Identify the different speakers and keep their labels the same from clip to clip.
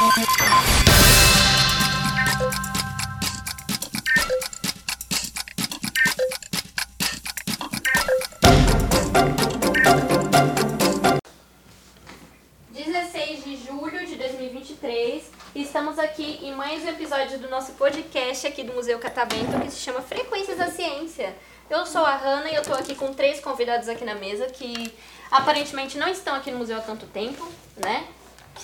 Speaker 1: 16 de julho de 2023 e estamos aqui em mais um episódio do nosso podcast aqui do Museu Catavento que se chama Frequências da Ciência. Eu sou a Hanna e eu tô aqui com três convidados aqui na mesa que aparentemente não estão aqui no museu há tanto tempo, né?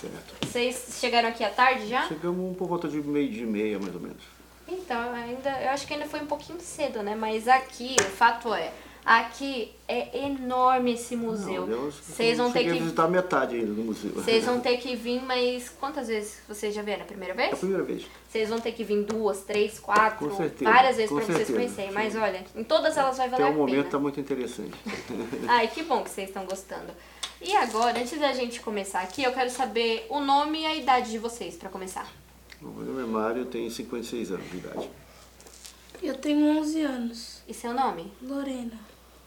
Speaker 2: Certo.
Speaker 1: Vocês chegaram aqui à tarde já?
Speaker 2: Chegamos por volta de meio de meia, mais ou menos.
Speaker 1: Então, ainda, eu acho que ainda foi um pouquinho cedo, né? Mas aqui, o fato é, aqui é enorme esse museu. Vocês vão ter que
Speaker 2: visitar metade ainda do museu.
Speaker 1: Vocês vão ter que vir, mas quantas vezes vocês já vieram? A primeira
Speaker 2: É
Speaker 1: vez?
Speaker 2: a primeira vez.
Speaker 1: Vocês vão ter que vir duas, três, quatro,
Speaker 2: Com certeza,
Speaker 1: várias vezes pra vocês conhecerem. Mas olha, em todas elas vai valer
Speaker 2: Até o
Speaker 1: a
Speaker 2: momento
Speaker 1: pena.
Speaker 2: está muito interessante.
Speaker 1: Ai, que bom que vocês estão gostando. E agora, antes da gente começar aqui, eu quero saber o nome e a idade de vocês, pra começar.
Speaker 2: O meu nome é Mário, eu tenho 56 anos de idade.
Speaker 3: Eu tenho 11 anos.
Speaker 1: E seu nome?
Speaker 3: Lorena.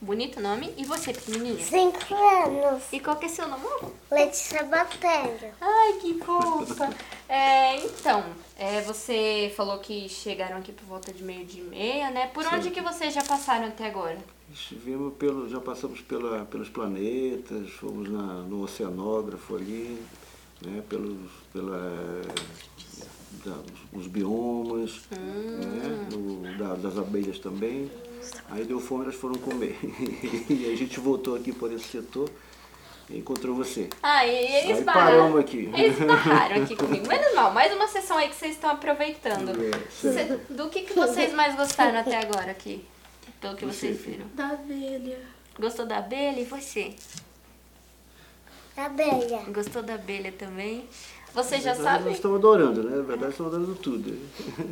Speaker 1: Bonito nome. E você, pequenininha?
Speaker 4: Cinco anos.
Speaker 1: E qual que é seu nome?
Speaker 4: Letícia Batéria.
Speaker 1: Ai, que fofa! É, então, é, você falou que chegaram aqui por volta de meio de meia, né? Por onde
Speaker 2: Sim.
Speaker 1: que vocês já passaram até agora?
Speaker 2: Estivemos pelo, já passamos pela, pelos planetas, fomos na, no oceanógrafo ali, né, pelos, pela, da, os biomas, né, no- da- das abelhas também. Aí deu fome, elas foram comer. e a gente voltou aqui por esse setor e encontrou você.
Speaker 1: Ah, e eles
Speaker 2: Aí paramos aqui.
Speaker 1: Eles barraram aqui comigo. Menos mal, mais uma sessão aí que vocês estão aproveitando.
Speaker 2: É,
Speaker 1: do que, que vocês mais gostaram até agora aqui? Pelo que
Speaker 2: Você,
Speaker 1: vocês viram.
Speaker 3: Da abelha.
Speaker 1: Gostou da abelha? E você?
Speaker 4: Abelha.
Speaker 1: Gostou da abelha também? Vocês já sabem?
Speaker 2: Nós estamos adorando, né? Na verdade, estamos adorando tudo.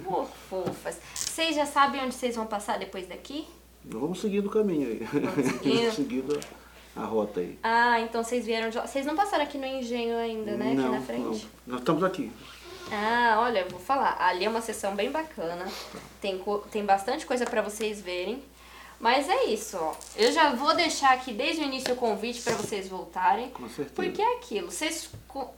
Speaker 1: Pô, fofas. Vocês já sabem onde vocês vão passar depois daqui?
Speaker 2: Vamos seguindo o caminho aí.
Speaker 1: seguindo.
Speaker 2: seguindo a, rota aí.
Speaker 1: Ah, então vocês vieram de lá. Vocês não passaram aqui no engenho ainda, né?
Speaker 2: não,
Speaker 1: aqui na frente.
Speaker 2: não. Nós estamos aqui.
Speaker 1: Ah, olha, eu vou falar. Ali é uma sessão bem bacana. Tem, tem bastante coisa pra vocês verem. Mas é isso, ó. Eu já vou deixar aqui desde o início o convite pra vocês voltarem.
Speaker 2: Com certeza.
Speaker 1: Porque é aquilo. Vocês.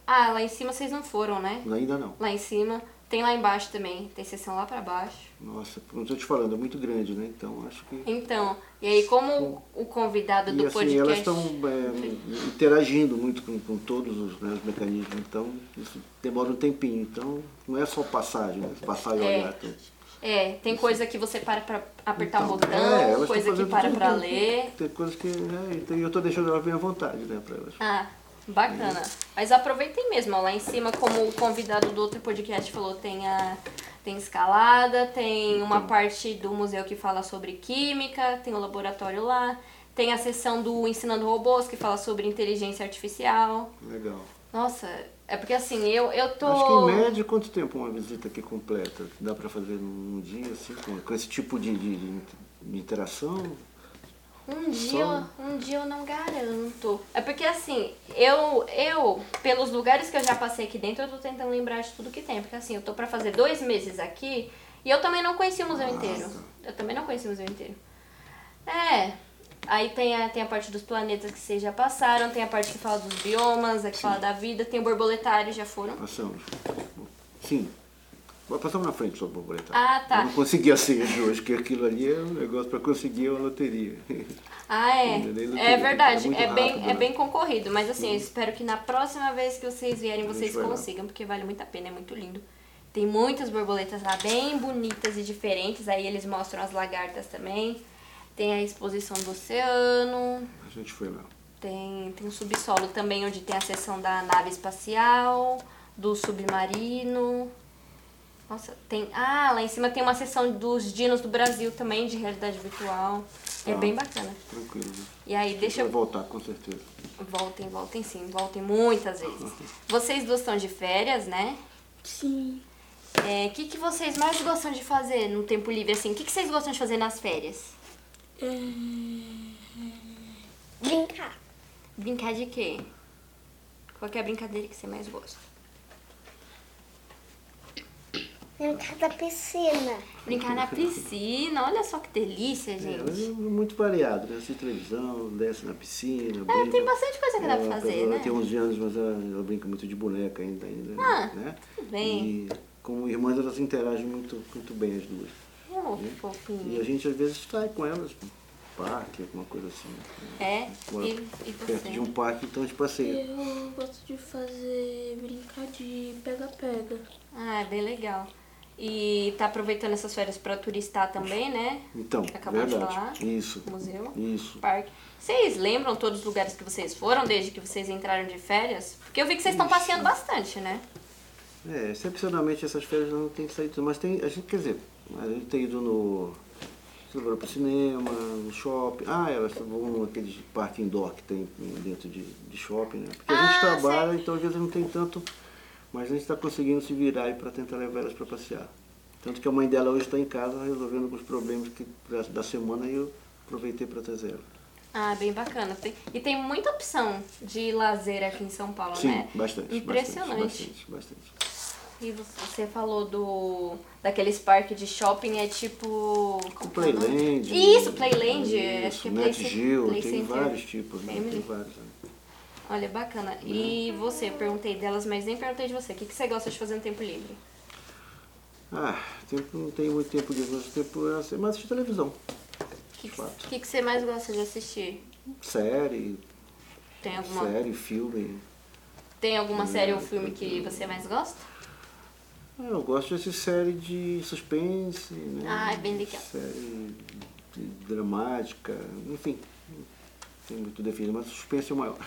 Speaker 1: Ah, lá em cima vocês não foram, né?
Speaker 2: Ainda não.
Speaker 1: Lá em cima. Tem lá embaixo também. Tem sessão lá pra baixo.
Speaker 2: Nossa, não estou te falando, é muito grande, né? Então acho que.
Speaker 1: Então, e aí como o convidado do
Speaker 2: e assim, elas
Speaker 1: podcast.
Speaker 2: estão é, interagindo muito com, com todos os, né, os mecanismos, então isso demora um tempinho. Então não é só passagem, né? Passar e
Speaker 1: É.
Speaker 2: olhar. Então,
Speaker 1: É, tem coisa que você para pra apertar o
Speaker 2: Então,
Speaker 1: botão,
Speaker 2: é,
Speaker 1: coisa que para pra ler.
Speaker 2: Tem coisas que. Né, então eu estou deixando elas bem à vontade, né? Para elas.
Speaker 1: Ah, bacana. Mas aproveitem mesmo, ó, lá em cima, como o convidado do outro podcast falou, tem a tem escalada, tem uma parte do museu que fala sobre química, tem o laboratório lá, tem a seção do Ensinando Robôs que fala sobre inteligência artificial.
Speaker 2: Legal.
Speaker 1: Nossa, é porque assim, eu, eu tô.
Speaker 2: Acho que em média, quanto tempo uma visita aqui completa? Dá para fazer num dia, assim, com, com esse tipo de, de, de- interação?
Speaker 1: Um dia,
Speaker 2: Só-
Speaker 1: um dia eu não garanto. É porque assim, eu, eu, pelos lugares que eu já passei aqui dentro, eu tô tentando lembrar de tudo que tem. Porque assim, eu tô pra fazer dois meses aqui e eu também não conheci o museu inteiro. Eu também não conheci o museu inteiro. É. Aí tem a, tem a parte dos planetas que vocês já passaram, tem a parte que fala dos biomas, a que fala da vida, tem o borboletário, já foram.
Speaker 2: Passamos. Sim. Passamos na frente sobre o borboletar.
Speaker 1: Ah, tá.
Speaker 2: Eu não consegui a ceia de hoje, que aquilo ali é um negócio para conseguir uma loteria.
Speaker 1: Ah, é. É verdade.
Speaker 2: é muito
Speaker 1: É bem,
Speaker 2: rápido,
Speaker 1: é
Speaker 2: né?
Speaker 1: bem concorrido. Mas assim, eu espero que na próxima vez que vocês vierem, vocês consigam, porque vale muito a pena, é muito lindo. Tem muitas borboletas lá, bem bonitas e diferentes. Aí eles mostram as lagartas também. Tem a exposição do oceano.
Speaker 2: A gente foi lá.
Speaker 1: Tem, tem um subsolo também, onde tem a seção da nave espacial, do submarino. Nossa, tem. Ah, lá em cima tem uma seção dos dinos do Brasil também, de realidade virtual. É
Speaker 2: Ah.
Speaker 1: bem bacana.
Speaker 2: Tranquilo. né?
Speaker 1: E aí, deixa eu.
Speaker 2: voltar, com certeza.
Speaker 1: Voltem, voltem sim, voltem muitas vezes. Vocês duas estão de férias, né?
Speaker 3: Sim.
Speaker 1: O que, que vocês mais gostam de fazer no tempo livre, assim? O que, que vocês gostam de fazer nas férias?
Speaker 3: É...
Speaker 4: Brincar.
Speaker 1: Brincar de quê? Qual que é a brincadeira que você mais gosta?
Speaker 4: Brincar da piscina.
Speaker 1: Brincar na piscina, olha só que delícia,
Speaker 2: É,
Speaker 1: gente.
Speaker 2: é muito variado, né? Assiste televisão, desce na piscina,
Speaker 1: É,
Speaker 2: brinca.
Speaker 1: tem bastante coisa que dá pra
Speaker 2: Ela-
Speaker 1: fazer,
Speaker 2: ela
Speaker 1: né?
Speaker 2: tem 11 anos, mas ela, ela brinca muito de boneca ainda, ainda
Speaker 1: Ah,
Speaker 2: né?
Speaker 1: tudo bem.
Speaker 2: E como irmãs, elas interagem muito, muito bem as duas.
Speaker 1: Oh, que
Speaker 2: E a
Speaker 1: fofinho.
Speaker 2: gente às vezes sai com elas no parque, alguma coisa assim. né?
Speaker 1: É,
Speaker 2: Mora
Speaker 1: e, e
Speaker 2: Perto de
Speaker 1: você?
Speaker 2: um parque, então a gente passeia.
Speaker 3: Eu gosto de fazer brincar de pega-pega.
Speaker 1: Ah, é bem legal. E tá aproveitando essas férias pra turistar também, né?
Speaker 2: Então,
Speaker 1: Acabou de
Speaker 2: verdade.
Speaker 1: falar.
Speaker 2: Isso.
Speaker 1: Museu.
Speaker 2: Isso.
Speaker 1: Parque. Vocês lembram todos os lugares que vocês foram desde que vocês entraram de férias? Porque eu vi que vocês estão passeando bastante, né?
Speaker 2: É, excepcionalmente essas férias não tem saído, mas tem, a gente, quer dizer, a gente tem ido no. Levou pro cinema, no shopping. Ah, elas vão naquele parque indoor que tem dentro de, de shopping, né? Porque a gente
Speaker 1: Ah,
Speaker 2: trabalha, então às vezes não tem tanto, mas a gente está conseguindo se virar para tentar levar elas para passear. Tanto que a mãe dela hoje está em casa resolvendo alguns problemas que, da, da semana e eu aproveitei para trazer ela.
Speaker 1: Ah, bem bacana. Tem- e tem muita opção de lazer aqui em São Paulo,
Speaker 2: Sim,
Speaker 1: né?
Speaker 2: bastante.
Speaker 1: Impressionante.
Speaker 2: Bastante, bastante. bastante.
Speaker 1: E você falou do daqueles parques de shopping, é tipo.
Speaker 2: O
Speaker 1: é?
Speaker 2: Playland.
Speaker 1: Isso, Playland.
Speaker 2: Isso,
Speaker 1: acho que é
Speaker 2: Net
Speaker 1: Play,
Speaker 2: Geo,
Speaker 1: Play
Speaker 2: tem
Speaker 1: Center.
Speaker 2: vários tipos, né? Tem vários. né?
Speaker 1: Olha, bacana. E você, eu perguntei delas, mas nem perguntei de você. O que, que você gosta de fazer no tempo livre?
Speaker 2: Ah, tempo, não tenho muito tempo livre, mas tempo é assim, mas assistir televisão.
Speaker 1: O que, que,
Speaker 2: Fato.
Speaker 1: que, que você mais gosta de assistir?
Speaker 2: Série,
Speaker 1: Tem alguma,
Speaker 2: série, filme.
Speaker 1: tem alguma série ou filme que você mais gosta?
Speaker 2: Ah, eu gosto de assistir série de suspense, né?
Speaker 1: Ah, é bem legal.
Speaker 2: Série de dramática, enfim. não Tem muito definido, mas suspense é o maior.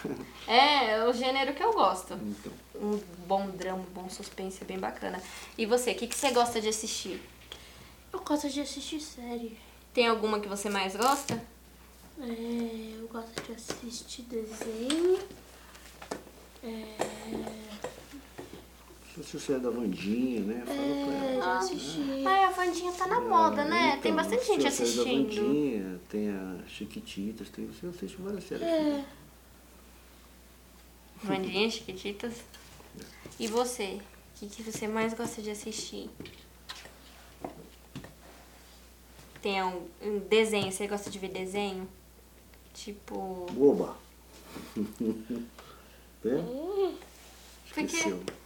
Speaker 1: É, é o gênero que eu gosto.
Speaker 2: então,
Speaker 1: Um bom drama, um bom suspense, é bem bacana. E você, o que, que você gosta de assistir?
Speaker 3: Eu gosto de assistir série.
Speaker 1: Tem alguma que você mais gosta?
Speaker 3: É, eu gosto de assistir desenho. É,
Speaker 2: se você é da Vandinha, né? Fala pra
Speaker 3: é,
Speaker 2: ela.
Speaker 3: já assisti.
Speaker 1: Ai, a Vandinha tá na moda, né?
Speaker 2: Então,
Speaker 1: Tem bastante gente
Speaker 2: é
Speaker 1: assistindo.
Speaker 2: Vandinha, tem a Chiquititas, tem, você assiste várias séries.
Speaker 3: É,
Speaker 1: Vandinha, Chiquititas. E você? O que, que você mais gosta de assistir? Tem um, um desenho, você gosta de ver desenho? Tipo.
Speaker 2: Oba! é?
Speaker 1: Porque,
Speaker 2: Esqueceu.
Speaker 1: é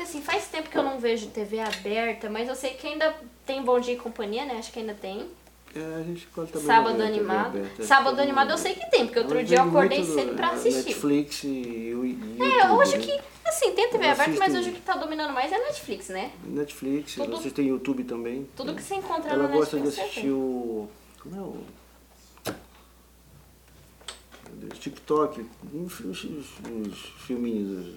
Speaker 1: porque assim, faz tempo que eu não vejo TV aberta, mas eu sei que ainda tem Bom Dia e Companhia, né? Acho que ainda tem.
Speaker 2: É, a gente também
Speaker 1: Sábado animado.
Speaker 2: aberta,
Speaker 1: Sábado animado eu sei que tem, porque outro
Speaker 2: Eu
Speaker 1: dia eu acordei cedo pra assistir.
Speaker 2: Netflix e o e
Speaker 1: É,
Speaker 2: YouTube,
Speaker 1: hoje
Speaker 2: né?
Speaker 1: que, assim, tem TV
Speaker 2: Eu
Speaker 1: aberta, mas hoje o que tá dominando mais é Netflix, né?
Speaker 2: Netflix,
Speaker 1: Tudo-
Speaker 2: vocês têm YouTube também.
Speaker 1: Tudo que você encontra
Speaker 2: Ela
Speaker 1: no
Speaker 2: gosta
Speaker 1: Netflix.
Speaker 2: de
Speaker 1: você
Speaker 2: assistir
Speaker 1: tem.
Speaker 2: o. Como é o. TikTok, os, os, os filminhos, os,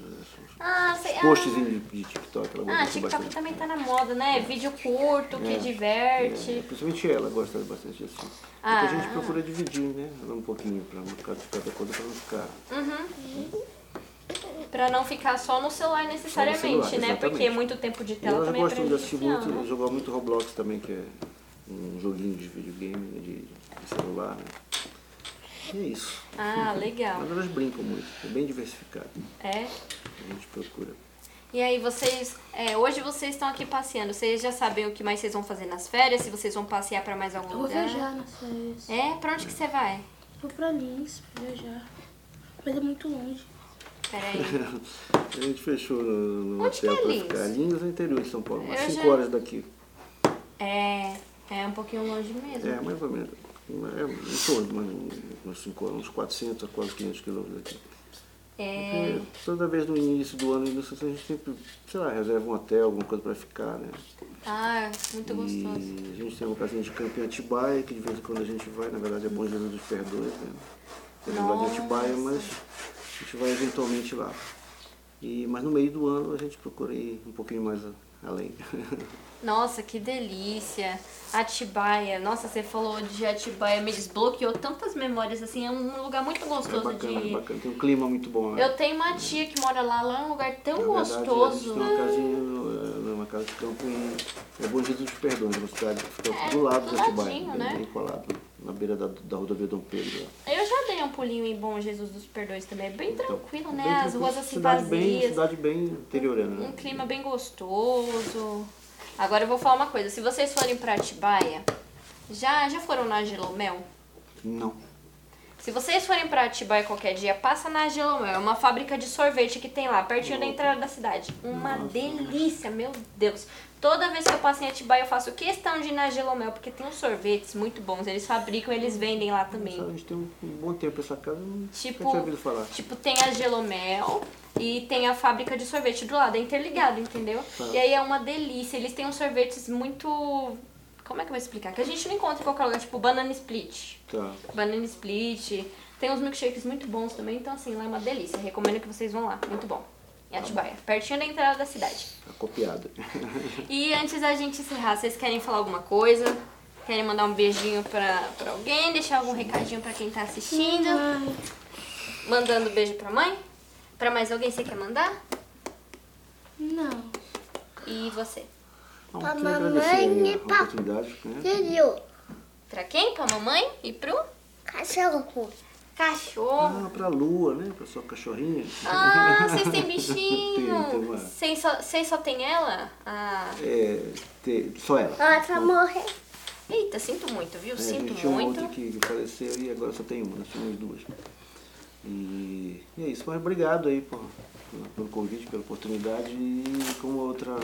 Speaker 1: Ah, sei.
Speaker 2: os
Speaker 1: ah,
Speaker 2: posts de, de TikTok. Ela
Speaker 1: Ah, TikTok
Speaker 2: bastante.
Speaker 1: também tá na moda, né? Vídeo curto, que
Speaker 2: É,
Speaker 1: diverte.
Speaker 2: É, principalmente ela gosta bastante de assistir.
Speaker 1: Ah.
Speaker 2: Porque a gente procura dividir, né? Ela um pouquinho para não ficar de cada coisa, para não ficar.
Speaker 1: Pra não ficar só no celular necessariamente,
Speaker 2: celular,
Speaker 1: né?
Speaker 2: exatamente.
Speaker 1: Porque muito tempo de tela
Speaker 2: elas
Speaker 1: também
Speaker 2: gostam
Speaker 1: é
Speaker 2: de assistir muito,
Speaker 1: né?
Speaker 2: jogar muito Roblox também, que é um joguinho de videogame, né, de, de celular, né? E é isso.
Speaker 1: Ah, legal.
Speaker 2: Mas elas brincam muito, é bem diversificado.
Speaker 1: É.
Speaker 2: A gente procura.
Speaker 1: E aí, vocês. é, hoje vocês estão aqui passeando. Vocês já sabem o que mais vocês vão fazer nas férias? Se vocês vão passear pra mais algum
Speaker 3: eu vou
Speaker 1: lugar?
Speaker 3: viajar nas férias.
Speaker 1: É? Pra onde que você vai?
Speaker 3: Vou pra Lins pra viajar. Mas é muito longe.
Speaker 1: Peraí.
Speaker 2: A gente fechou no, no
Speaker 1: Onde que
Speaker 2: hotel
Speaker 1: é
Speaker 2: pra
Speaker 1: Lins?
Speaker 2: ficar. Lins é interior de São Paulo, umas
Speaker 1: Eu
Speaker 2: 5
Speaker 1: já-
Speaker 2: horas daqui.
Speaker 1: É. É um pouquinho longe mesmo.
Speaker 2: É, mais ou menos. É, em torno, mas uns, cinco, uns 400 a quase 500 quilômetros daqui.
Speaker 1: É.
Speaker 2: Porque toda vez no início do ano, a gente sempre, sei lá, reserva um hotel, alguma coisa para ficar, né?
Speaker 1: Ah, muito gostoso.
Speaker 2: E a gente tem uma casinha de campo em Atibaia, que de vez em quando a gente vai, na verdade é Bom Jesus dos Perdões, né? É lado de Atibaia, mas a gente vai eventualmente lá. E, mas no meio do ano a gente procura ir um pouquinho mais além.
Speaker 1: Nossa, que delícia. Atibaia. Nossa, você falou de Atibaia, me desbloqueou tantas memórias, assim, é um lugar muito
Speaker 2: É
Speaker 1: gostoso
Speaker 2: bacana,
Speaker 1: de.
Speaker 2: bacana. Tem um clima muito bom lá.
Speaker 1: Eu tenho uma tia que mora lá, lá é um lugar tão
Speaker 2: Na verdade,
Speaker 1: gostoso.
Speaker 2: tem uma casinha, no- numa casa de campo em é Bom Jesus dos Perdões, uma cidade que fica
Speaker 1: É,
Speaker 2: do lado
Speaker 1: do
Speaker 2: de Atibaia,
Speaker 1: ladinho,
Speaker 2: bem,
Speaker 1: né?
Speaker 2: bem colado, na beira da, da rodovia Dom Pedro. lá.
Speaker 1: Um pulinho em Bom Jesus dos Perdões também. É bem
Speaker 2: Então,
Speaker 1: tranquilo, né?
Speaker 2: bem
Speaker 1: As ruas assim
Speaker 2: cidade Bem,
Speaker 1: vazias.
Speaker 2: cidade bem interiorana,
Speaker 1: Um
Speaker 2: né?
Speaker 1: clima bem gostoso. Agora eu vou falar uma coisa. Se vocês forem pra Atibaia, já, já foram na Gelomel?
Speaker 2: Não.
Speaker 1: Se vocês forem pra Atibaia qualquer dia, passa na Gelomel. É uma fábrica de sorvete que tem lá, pertinho da entrada da cidade. Uma delícia, meu Deus. Toda vez que eu passo em Atibaia, eu faço questão de ir na Gelomel, porque tem uns sorvetes muito bons. Eles fabricam, eles vendem lá também.
Speaker 2: A gente tem um, bom tempo essa casa, não
Speaker 1: Tipo,
Speaker 2: tinha ouvido falar.
Speaker 1: tipo, tem a Gelomel e tem a fábrica de sorvete do lado, é interligado, entendeu?
Speaker 2: Tá.
Speaker 1: E aí é uma delícia. Eles têm uns sorvetes muito. Como é que eu vou explicar? Que a gente não encontra em qualquer lugar, tipo banana split.
Speaker 2: Tá.
Speaker 1: Banana split. Tem uns milkshakes muito bons também, então assim, lá é uma delícia. Recomendo que vocês vão lá. Muito bom. Em Atibaia, pertinho da entrada da cidade.
Speaker 2: Tá copiada.
Speaker 1: E antes da gente encerrar, vocês querem falar alguma coisa? Querem mandar um beijinho pra, pra alguém? Deixar algum recadinho pra quem tá assistindo?
Speaker 3: Ai,
Speaker 1: Mandando beijo pra mãe? Pra mais alguém você quer mandar?
Speaker 3: não.
Speaker 1: E você?
Speaker 2: Não,
Speaker 4: Pra
Speaker 2: queria
Speaker 4: mamãe e
Speaker 2: a
Speaker 4: pra-
Speaker 2: né?
Speaker 4: Filho,
Speaker 1: Pra quem? Pra mamãe? E pro
Speaker 4: cachorro.
Speaker 1: cachorro?
Speaker 2: Ah, pra lua, né? Pra sua cachorrinha.
Speaker 1: Ah, vocês têm bichinho.
Speaker 2: uma.
Speaker 1: Vocês só, vocês só tem ela? Ah.
Speaker 2: É, te- só ela.
Speaker 4: Ela vai morrer.
Speaker 1: Eita, sinto muito, viu?
Speaker 2: É, a
Speaker 1: Sinto
Speaker 2: tinha uma
Speaker 1: muito.
Speaker 2: outra que faleceu e agora só tem uma, nós tínhamos duas. E, e é isso, mas obrigado aí por, por- pelo convite, pela oportunidade e como outra.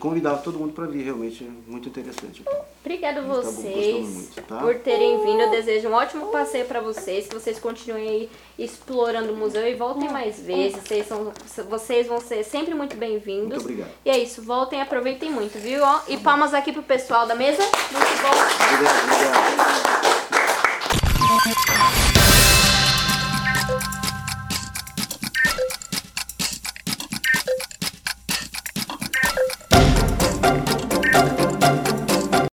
Speaker 2: Convidar todo mundo para vir, realmente é muito interessante.
Speaker 1: Obrigada a
Speaker 2: Tá
Speaker 1: vocês
Speaker 2: muito, tá?
Speaker 1: por terem vindo. Eu desejo um ótimo passeio pra vocês. Que vocês continuem aí explorando o museu e voltem mais vezes. Vocês, são, vocês vão ser sempre muito bem-vindos.
Speaker 2: Muito obrigado.
Speaker 1: E é isso, voltem e aproveitem muito, viu? Ó, E palmas aqui pro pessoal da mesa. Muito bom.
Speaker 2: Obrigado, obrigado.